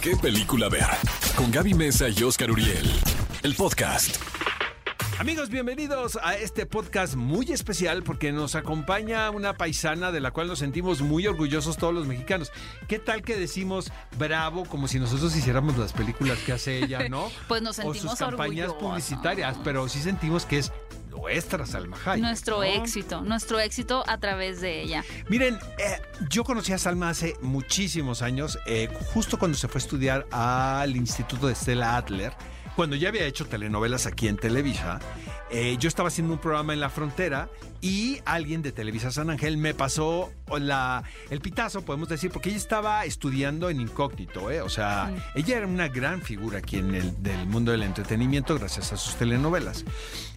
qué película ver. Con Gaby Mesa y Oscar Uriel. El podcast. Amigos, bienvenidos a este podcast muy especial porque nos acompaña una paisana de la cual nos sentimos muy orgullosos todos los mexicanos. ¿Qué tal que decimos bravo como si nosotros hiciéramos las películas que hace ella, no? Pues nos O sentimos sus campañas orgullosos. publicitarias, pero sí sentimos que es nuestra Salma Hayek. Nuestro ¿no? éxito, nuestro éxito a través de ella. Miren, eh, yo conocí a Salma hace muchísimos años, eh, justo cuando se fue a estudiar al Instituto de Stella Adler, cuando ya había hecho telenovelas aquí en Televisa. Eh, yo estaba haciendo un programa en la frontera y alguien de Televisa San Ángel me pasó la, el pitazo, podemos decir, porque ella estaba estudiando en incógnito, ¿eh? o sea, ella era una gran figura aquí en el del mundo del entretenimiento gracias a sus telenovelas.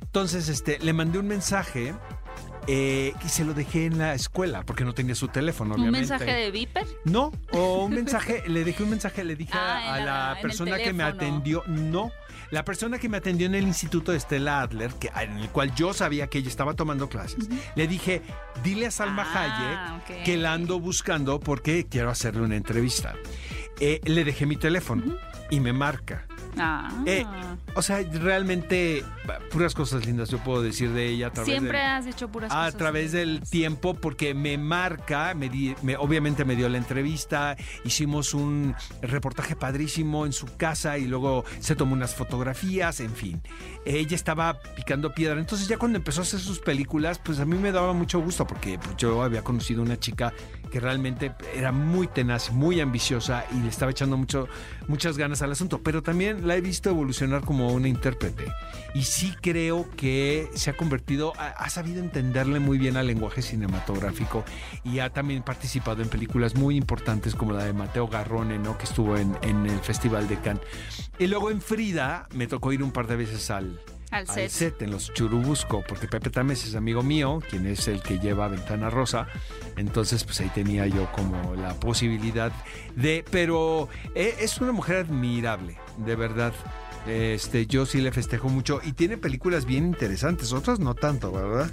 Entonces, este, le mandé un mensaje eh, y se lo dejé en la escuela porque no tenía su teléfono, ¿Un obviamente. mensaje de Viper? No, o un mensaje, le dejé un mensaje, le dije Ah, a la, persona que me atendió, no, la persona que me atendió en el instituto de Stella Adler, que, en el cual yo sabía que ella estaba tomando clases, le dije, dile a Salma Ah, Hayek que la ando buscando porque quiero hacerle una entrevista. Eh, le dejé mi teléfono y me marca. Ah. Eh, o sea, realmente puras cosas lindas yo puedo decir de ella a través Siempre del- has dicho puras a cosas. través del tiempo porque me marca, me di- me- obviamente me dio la entrevista, hicimos un reportaje padrísimo en su casa y luego se tomó unas fotografías, en fin. Ella estaba picando piedra, entonces ya cuando empezó a hacer sus películas, pues a mí me daba mucho gusto porque pues, yo había conocido una chica que realmente era muy tenaz, muy ambiciosa y le estaba echando mucho, muchas ganas al asunto, pero también la he visto evolucionar como una intérprete y sí creo que se ha convertido, ha, sabido entenderle muy bien al lenguaje cinematográfico y ha también participado en películas muy importantes como la de Mateo Garrone, ¿no? que estuvo en, en el Festival de Cannes. Y luego en Frida me tocó ir un par de veces al, Al set. set en los Churubusco, porque Pepe Tames es amigo mío, quien es el que lleva Ventana Rosa. Entonces, pues ahí tenía yo como la posibilidad de. Pero eh, es una mujer admirable, de verdad. Este, yo sí le festejo mucho y tiene películas bien interesantes, otras no tanto, ¿verdad?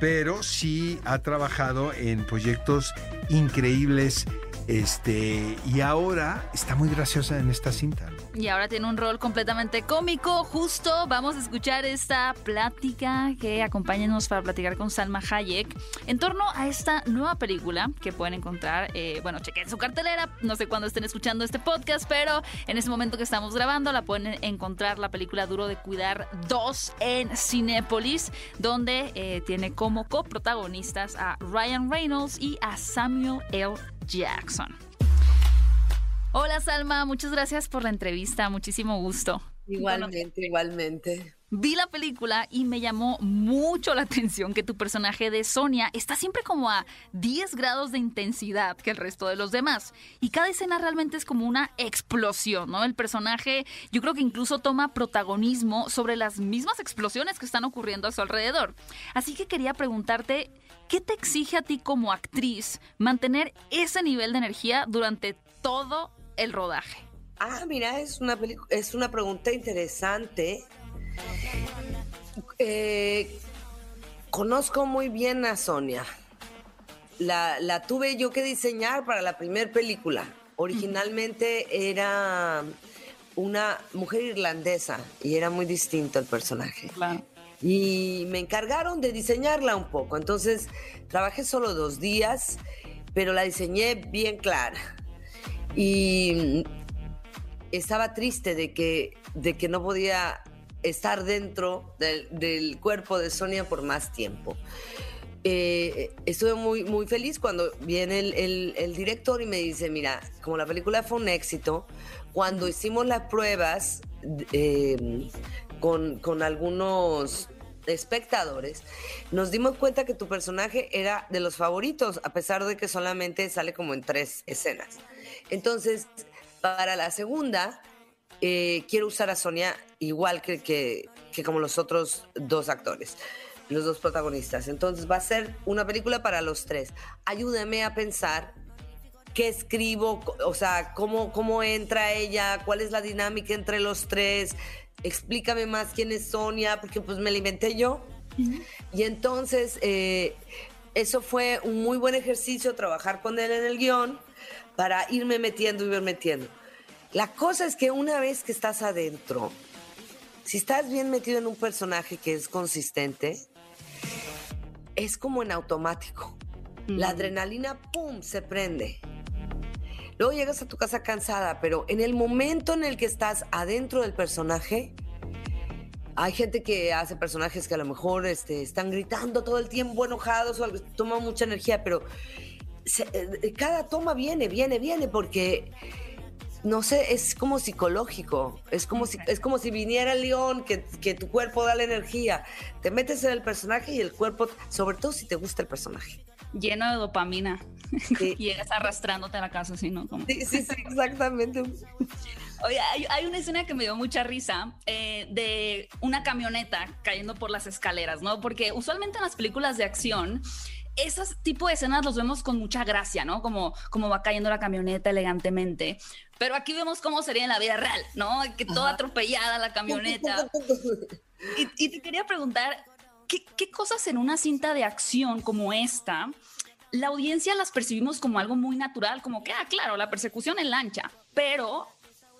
Pero sí ha trabajado en proyectos increíbles. Este, y ahora está muy graciosa en esta cinta. ¿no? Y ahora tiene un rol completamente cómico. Justo vamos a escuchar esta plática que acompáñenos para platicar con Salma Hayek en torno a esta nueva película que pueden encontrar. eh, bueno, chequen su cartelera. No sé cuándo estén escuchando este podcast, pero en ese momento que estamos grabando la pueden encontrar la película Duro de Cuidar 2 en Cinépolis, donde eh, tiene como coprotagonistas a Ryan Reynolds y a Samuel L. Jackson. Hola Salma, muchas gracias por la entrevista, muchísimo gusto. Igualmente, igualmente. Vi la película y me llamó mucho la atención que tu personaje de Sonia está siempre como a 10 grados de intensidad que el resto de los demás. Y cada escena realmente es como una explosión, ¿no? El personaje yo creo que incluso toma protagonismo sobre las mismas explosiones que están ocurriendo a su alrededor. Así que quería preguntarte, ¿qué te exige a ti como actriz mantener ese nivel de energía durante todo el rodaje? Ah, mira, es una es una pregunta interesante. Eh, conozco muy bien a Sonia. La, la tuve yo que diseñar para la primera película. Originalmente era una mujer irlandesa y era muy distinto el personaje. Claro. y me encargaron de diseñarla un poco. Entonces, trabajé solo dos días, pero la diseñé bien clara. Y estaba triste de que, de que no podía estar dentro del, cuerpo de Sonia por más tiempo. Eh, estuve muy, muy feliz cuando viene el, el- el director y me dice, mira, como la película fue un éxito, cuando hicimos las pruebas eh, con, con algunos espectadores, nos dimos cuenta que tu personaje era de los favoritos, a pesar de que solamente sale como en tres escenas. Entonces, para la segunda, eh, quiero usar a Sonia igual que, que, que como los otros dos actores, los dos protagonistas. Entonces, va a ser una película para los tres. Ayúdame a pensar qué escribo, o sea, cómo, cómo entra ella, cuál es la dinámica entre los tres, explícame más quién es Sonia, porque pues me la inventé yo. Y entonces, eh, eso fue un muy buen ejercicio, trabajar con él en el guion, para irme metiendo y ir metiendo. La cosa es que una vez que estás adentro, si estás bien metido en un personaje que es consistente, es como en automático. La adrenalina, ¡pum!, se prende. Luego llegas a tu casa cansada, pero en el momento en el que estás adentro del personaje, hay gente que hace personajes que a lo mejor este, están gritando todo el tiempo, enojados o toma mucha energía, pero eh, cada toma viene, viene, viene, porque no sé, es como psicológico, es como si, es como si viniera el león, que, que, tu cuerpo da la energía, te metes en el personaje y el cuerpo, sobre todo si te gusta el personaje. Lleno de dopamina. Sí. Llegas arrastrándote a la casa, así, ¿no? Como... Sí, sí, sí, exactamente. Oye, hay, hay, una escena que me dio mucha risa eh, de una camioneta cayendo por las escaleras, ¿no? Porque usualmente en las películas de acción esos tipo de escenas los vemos con mucha gracia, ¿no? Como, como va cayendo la camioneta elegantemente. Pero aquí vemos cómo sería en la vida real, ¿no? Que toda atropellada la camioneta. y, y, te quería preguntar, ¿qué, ¿qué cosas en una cinta de acción como esta, la audiencia las percibimos como algo muy natural, como que, ah, claro, la persecución en lancha, pero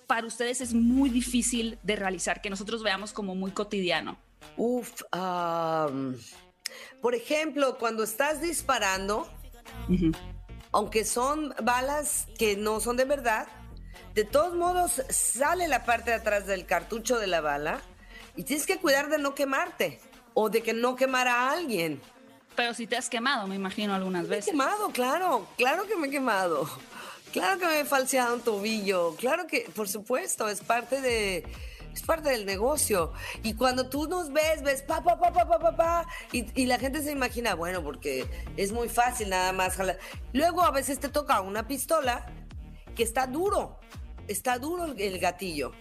para ustedes es muy difícil de realizar, que nosotros veamos como muy cotidiano? Uf, um, por ejemplo, cuando estás disparando, uh -huh. aunque son balas que no son de verdad, de todos modos sale la parte de atrás del cartucho de la bala y tienes que cuidar de no quemarte o de que no quemara a alguien. Pero si te has quemado, me imagino algunas veces. Me he quemado, claro, claro que me he quemado. Claro que me he falseado un tobillo, claro que, por supuesto, es parte de, es parte del negocio. Y cuando tú nos ves, ves pa, pa, pa, pa, pa, pa, pa y, y, la gente se imagina, bueno, porque es muy fácil nada más jalar. Luego a veces te toca una pistola que está duro, está duro el, el gatillo.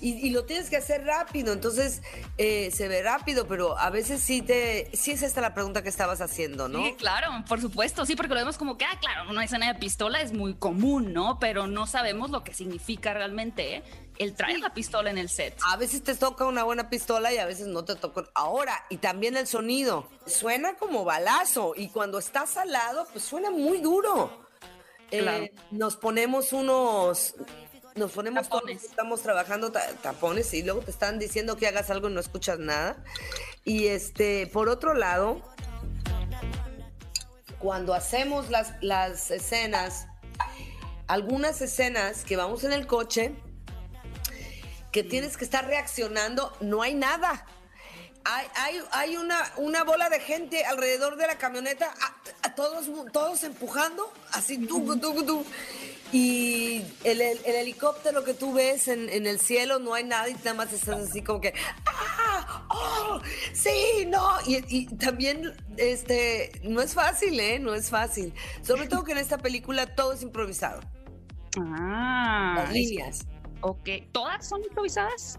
Y, y, lo tienes que hacer rápido, entonces eh, se ve rápido, pero a veces sí te, sí es esta la pregunta que estabas haciendo, ¿no? Sí, claro, por supuesto, sí, porque lo vemos como que, ah, claro, una escena de pistola es muy común, ¿no? Pero no sabemos lo que significa realmente ¿eh? el traer sí. la pistola en el set. A veces te toca una buena pistola y a veces no te toca. Ahora, y también el sonido, suena como balazo y cuando estás al lado, pues suena muy duro. Claro. Eh, nos ponemos unos nos ponemos tapones. todos, estamos trabajando tapones y luego te están diciendo que hagas algo y no escuchas nada. Y este, por otro lado, cuando hacemos las, las escenas, algunas escenas que vamos en el coche, que tienes que estar reaccionando, no hay nada. Hay, hay, hay una, una, bola de gente alrededor de la camioneta, a, a todos, todos empujando, así, tú, tú, tú. Y el, el, el, helicóptero que tú ves en, en, el cielo, no hay nada y nada más estás así como que, ¡ah! ¡Oh! ¡Sí! ¡No! Y, y, también, este, no es fácil, ¿eh? No es fácil. Sobre todo que en esta película todo es improvisado. Ah. Las líneas. Ok. ¿Todas son improvisadas?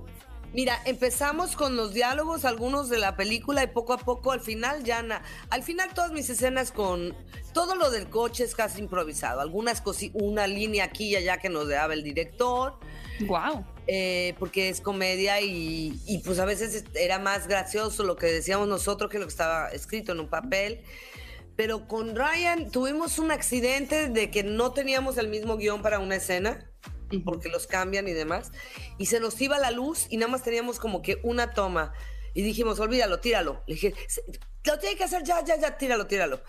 Mira, empezamos con los diálogos, algunos de la película, y poco a poco al final ya na, al final todas mis escenas con todo lo del coche es casi improvisado. Algunas cosas, una línea aquí y allá que nos daba el director. Wow. Eh, porque es comedia y, y, pues a veces era más gracioso lo que decíamos nosotros que lo que estaba escrito en un papel. Pero con Ryan tuvimos un accidente de que no teníamos el mismo guion para una escena porque los cambian y demás. Y se nos iba la luz y nada más teníamos como que una toma. Y dijimos, olvídalo, tíralo. Le dije, lo tiene que hacer ya, ya, ya, tíralo, tíralo.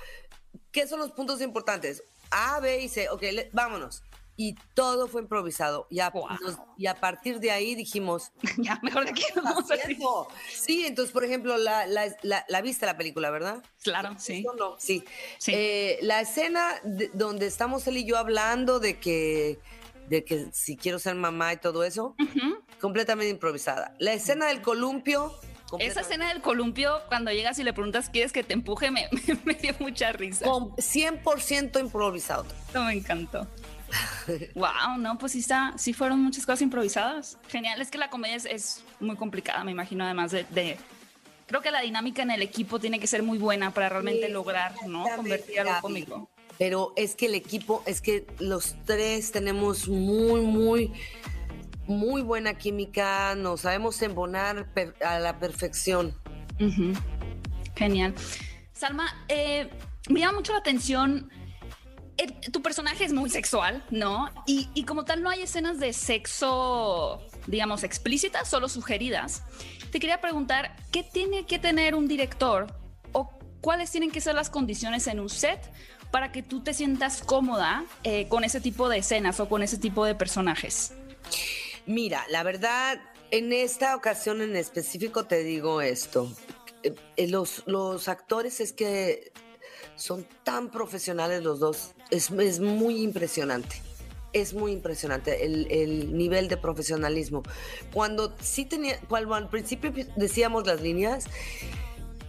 ¿Qué son los puntos importantes? A, B y C. Ok, le, vámonos. Y todo fue improvisado. Y a, wow. nos, y a, partir de ahí dijimos... ya, mejor de aquí vamos a Sí, entonces, por ejemplo, la, la, la, la, viste la película, ¿verdad? Claro, sí. No, sí. sí. Eh, la escena de, donde estamos él y yo hablando de que de que si quiero ser mamá y todo eso, uh -huh. completamente improvisada. La escena del columpio. Esa escena del columpio, cuando llegas y le preguntas, ¿quieres que te empuje? Me, me, me dio mucha risa. Con 100% improvisado. Esto me encantó. wow, no, pues sí, está, sí fueron muchas cosas improvisadas. Genial, es que la comedia es, es muy complicada, me imagino, además de, de, Creo que la dinámica en el equipo tiene que ser muy buena para realmente sí, lograr, ¿no? Convertir algo cómico pero es que el equipo, es que los tres tenemos muy, muy, muy buena química, nos sabemos embonar a la perfección. Genial. Salma, eh, me llama mucho la atención tu personaje es muy sexual, ¿no? Y, y, como tal no hay escenas de sexo, digamos, explícitas, solo sugeridas. Te quería preguntar, ¿qué tiene que tener un director o cuáles tienen que ser las condiciones en un set para que tú te sientas cómoda eh, con ese tipo de escenas o con ese tipo de personajes? Mira, la verdad, en esta ocasión en específico te digo esto. Eh, eh, los, actores es que son tan profesionales los dos. Es, es muy impresionante. Es muy impresionante el, el, nivel de profesionalismo. Cuando sí tenía, cuando al principio decíamos las líneas,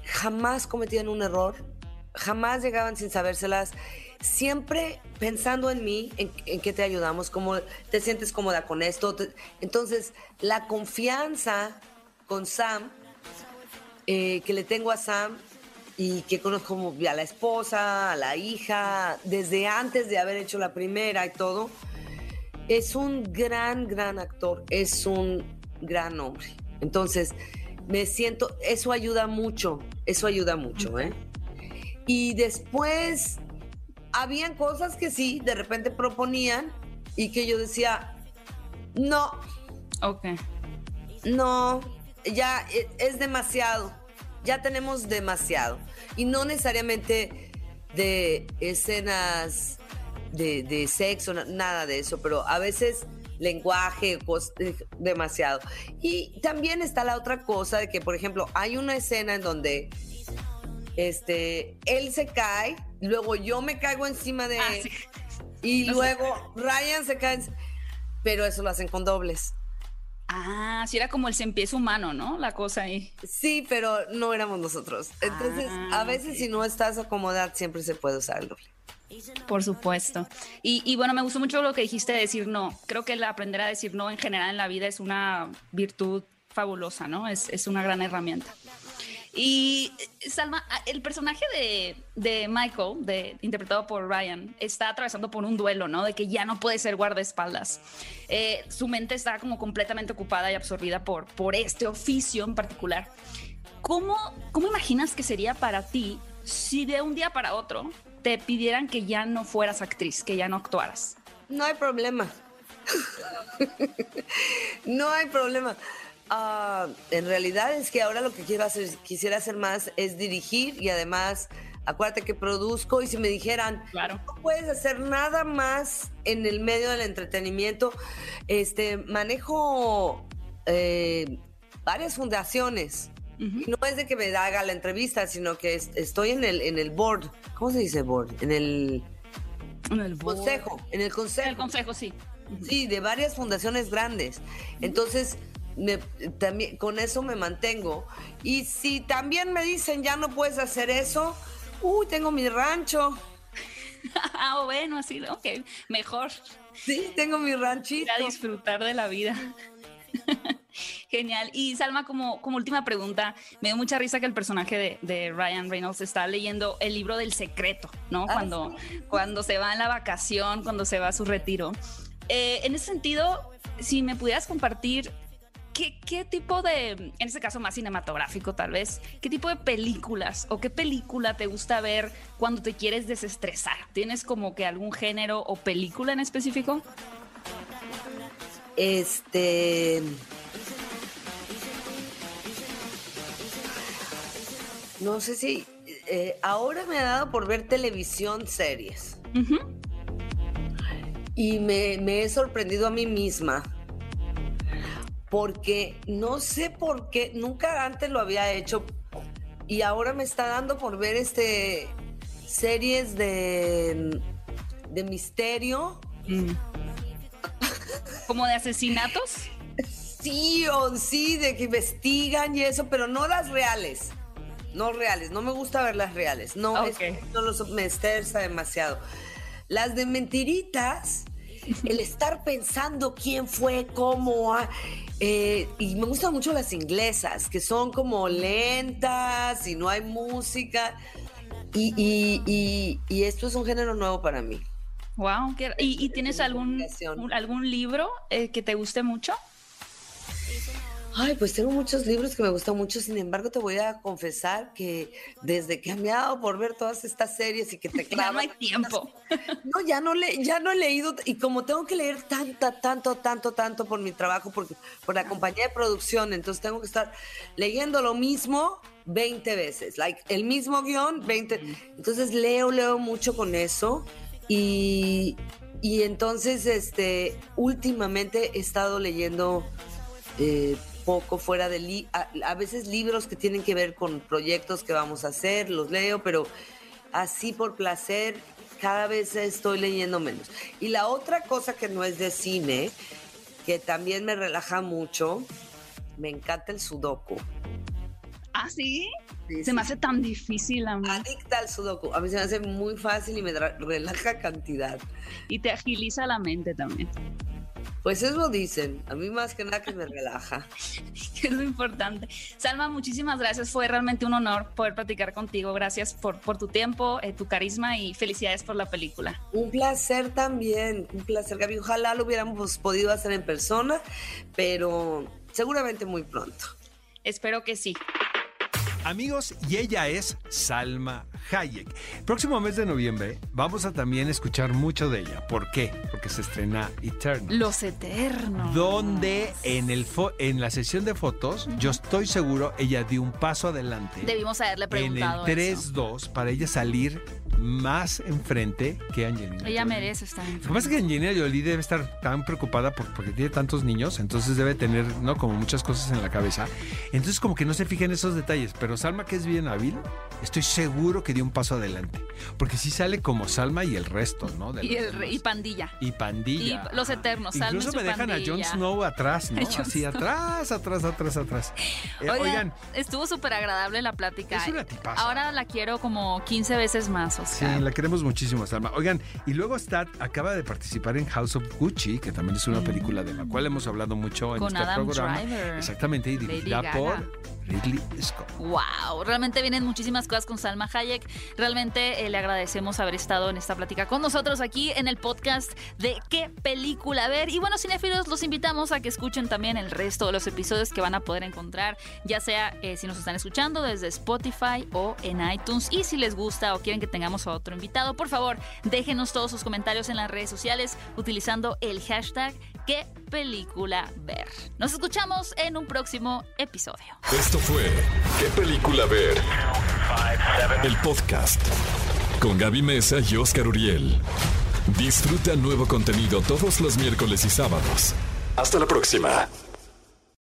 jamás cometían un error, jamás llegaban sin sabérselas, siempre pensando en mí, en, en que te ayudamos, cómo te sientes cómoda con esto. Entonces, la confianza con Sam, eh, que le tengo a Sam y que conozco a la esposa, a la hija, desde antes de haber hecho la primera y todo, es un gran, gran actor, es un gran hombre. Entonces, me siento, eso ayuda mucho, eso ayuda mucho, ¿eh? Y después, habían cosas que sí, de repente proponían y que yo decía, no. Ok. No, ya e, es demasiado, ya tenemos demasiado. Y no necesariamente de escenas de, de sexo, nada de eso, pero a veces lenguaje, demasiado. Y también está la otra cosa de que, por ejemplo, hay una escena en donde este, él se cae, luego yo me caigo encima de ah, él sí. y no luego. Ryan se cae, pero eso lo hacen con dobles. Ah, sí era como el cien pies humano, ¿no? La cosa ahí. Sí, pero no éramos nosotros. Entonces, ah, a veces si no estás acomodado, siempre se puede usar el doble. Por supuesto. Y, y, bueno, me gustó mucho lo que dijiste de decir no. Creo que el aprender a decir no en general en la vida es una virtud fabulosa, ¿no? Es, es una gran herramienta. Y Salma, el personaje de, de Michael, de, interpretado por Ryan, está atravesando por un duelo, ¿no? De que ya no puede ser guardaespaldas. Eh, su mente está como completamente ocupada y absorbida por, por este oficio en particular. ¿Cómo, ¿Cómo imaginas que sería para ti si de un día para otro te pidieran que ya no fueras actriz, que ya no actuaras? No hay problema. no hay problema. Uh, en realidad es que ahora lo que quiero hacer, quisiera hacer más es dirigir y además, acuérdate que produzco y si me dijeran, claro. no puedes hacer nada más en el medio del entretenimiento, este, manejo eh, varias fundaciones. Uh -huh. Y no es de que me haga la entrevista, sino que es, estoy en el, en el board. ¿Cómo se dice board? En el, en el board. consejo. En el consejo. En el consejo, sí. Sí, de varias fundaciones grandes. Entonces, me, también, con eso me mantengo. Y si también me dicen ya no puedes hacer eso, uy, tengo mi rancho. ah, bueno, así, ok, mejor. Sí, tengo mi ranchito. A disfrutar de la vida. Genial. Y Salma, como, como última pregunta, me dio mucha risa que el personaje de, de Ryan Reynolds está leyendo el libro del secreto, ¿no? Ah, cuando, sí. cuando se va en la vacación, cuando se va a su retiro. Eh, en ese sentido, si me pudieras compartir ¿Qué, ¿qué, tipo de, en este caso más cinematográfico tal vez, qué tipo de películas o qué película te gusta ver cuando te quieres desestresar? ¿Tienes como que algún género o película en específico? Este... No sé si... Eh, ahora me ha dado por ver televisión, series. Uh -huh. Y me, me he sorprendido a mí misma porque no sé por qué, nunca antes lo había hecho y ahora me está dando por ver este series de, de misterio. Mm. ¿Como de asesinatos? Sí, o sí, de que investigan y eso, pero no las reales. No reales, no me gusta ver las reales. No, okay. es, no los, me estresa demasiado. Las de mentiritas, el estar pensando quién fue, cómo, ah, eh, y me gustan mucho las inglesas, que son como lentas y no hay música. Y, y, y, y esto es un género nuevo para mí. Wow. ¿Y, tienes algún, un, algún libro eh, que te guste mucho? Ay, pues tengo muchos libros que me gustan mucho, sin embargo te voy a confesar que desde que me ha dado por ver todas estas series y que te Ya no hay tiempo. No, ya no, le, ya no he leído, y como tengo que leer tanta, tanto, tanto, tanto por mi trabajo, porque, por la compañía de producción, entonces tengo que estar leyendo lo mismo 20 veces, like el mismo guion 20. Entonces leo, leo mucho con eso y, y entonces, este, últimamente he estado leyendo eh, poco fuera de li a, a, veces libros que tienen que ver con proyectos que vamos a hacer, los leo, pero así por placer cada vez estoy leyendo menos. Y la otra cosa que no es de cine, que también me relaja mucho, me encanta el sudoku. ¿Ah, sí? sí se sí. me hace tan difícil a mí. Adicta al sudoku. A mí se me hace muy fácil y me relaja cantidad. Y te agiliza la mente también. Pues eso dicen, a mí más que nada que me relaja. es lo importante. Salma, muchísimas gracias, fue realmente un honor poder platicar contigo. Gracias por, por tu tiempo, eh, tu carisma y felicidades por la película. Un placer también, un placer, Gaby. Ojalá lo hubiéramos podido hacer en persona, pero seguramente muy pronto. Espero que sí. Amigos, y ella es Salma Hayek. Próximo mes de noviembre vamos a también escuchar mucho de ella. ¿Por qué? Porque se estrena Eternals. Los Eternos. Donde en, el en la sesión de fotos, yo estoy seguro, ella dio un paso adelante. Debimos haberle preguntado. En el 3-2 para ella salir más enfrente que Angelina. Ella Jolie. merece estar enfrente. Lo que pasa es que Angelina Jolie debe estar tan preocupada por, porque tiene tantos niños, entonces debe tener, ¿no? Como muchas cosas en la cabeza. Entonces como que no se fija en esos detalles. Pero Salma, que es bien hábil, estoy seguro que dio un paso adelante. Porque sí sale como Salma y el resto, ¿no? De y, el, y Pandilla. Y Pandilla. Y los Eternos. Salma Incluso me dejan pandilla. a Jon Snow atrás, ¿no? Así atrás, atrás, atrás, atrás. Eh, oigan, oigan, estuvo súper agradable la plática. Es una tipaza. Ahora la quiero como 15 veces más, o sea. Sí, la queremos muchísimo, Salma. Oigan, y luego está, acaba de participar en House of Gucci, que también es una película de la cual hemos hablado mucho en Con este Adam programa. Driver. Exactamente, y dirigida por. Ridley Scott. Wow, realmente vienen muchísimas cosas con Salma Hayek. Realmente eh, le agradecemos haber estado en esta plática con nosotros aquí en el podcast de qué película ver. Y bueno, cinéfilos, los invitamos a que escuchen también el resto de los episodios que van a poder encontrar, ya sea eh, si nos están escuchando desde Spotify o en iTunes. Y si les gusta o quieren que tengamos a otro invitado, por favor, déjenos todos sus comentarios en las redes sociales utilizando el hashtag qué película ver. Nos escuchamos en un próximo episodio. Esto fue ¿Qué película ver? El podcast con Gaby Mesa y Oscar Uriel. Disfruta nuevo contenido todos los miércoles y sábados. Hasta la próxima.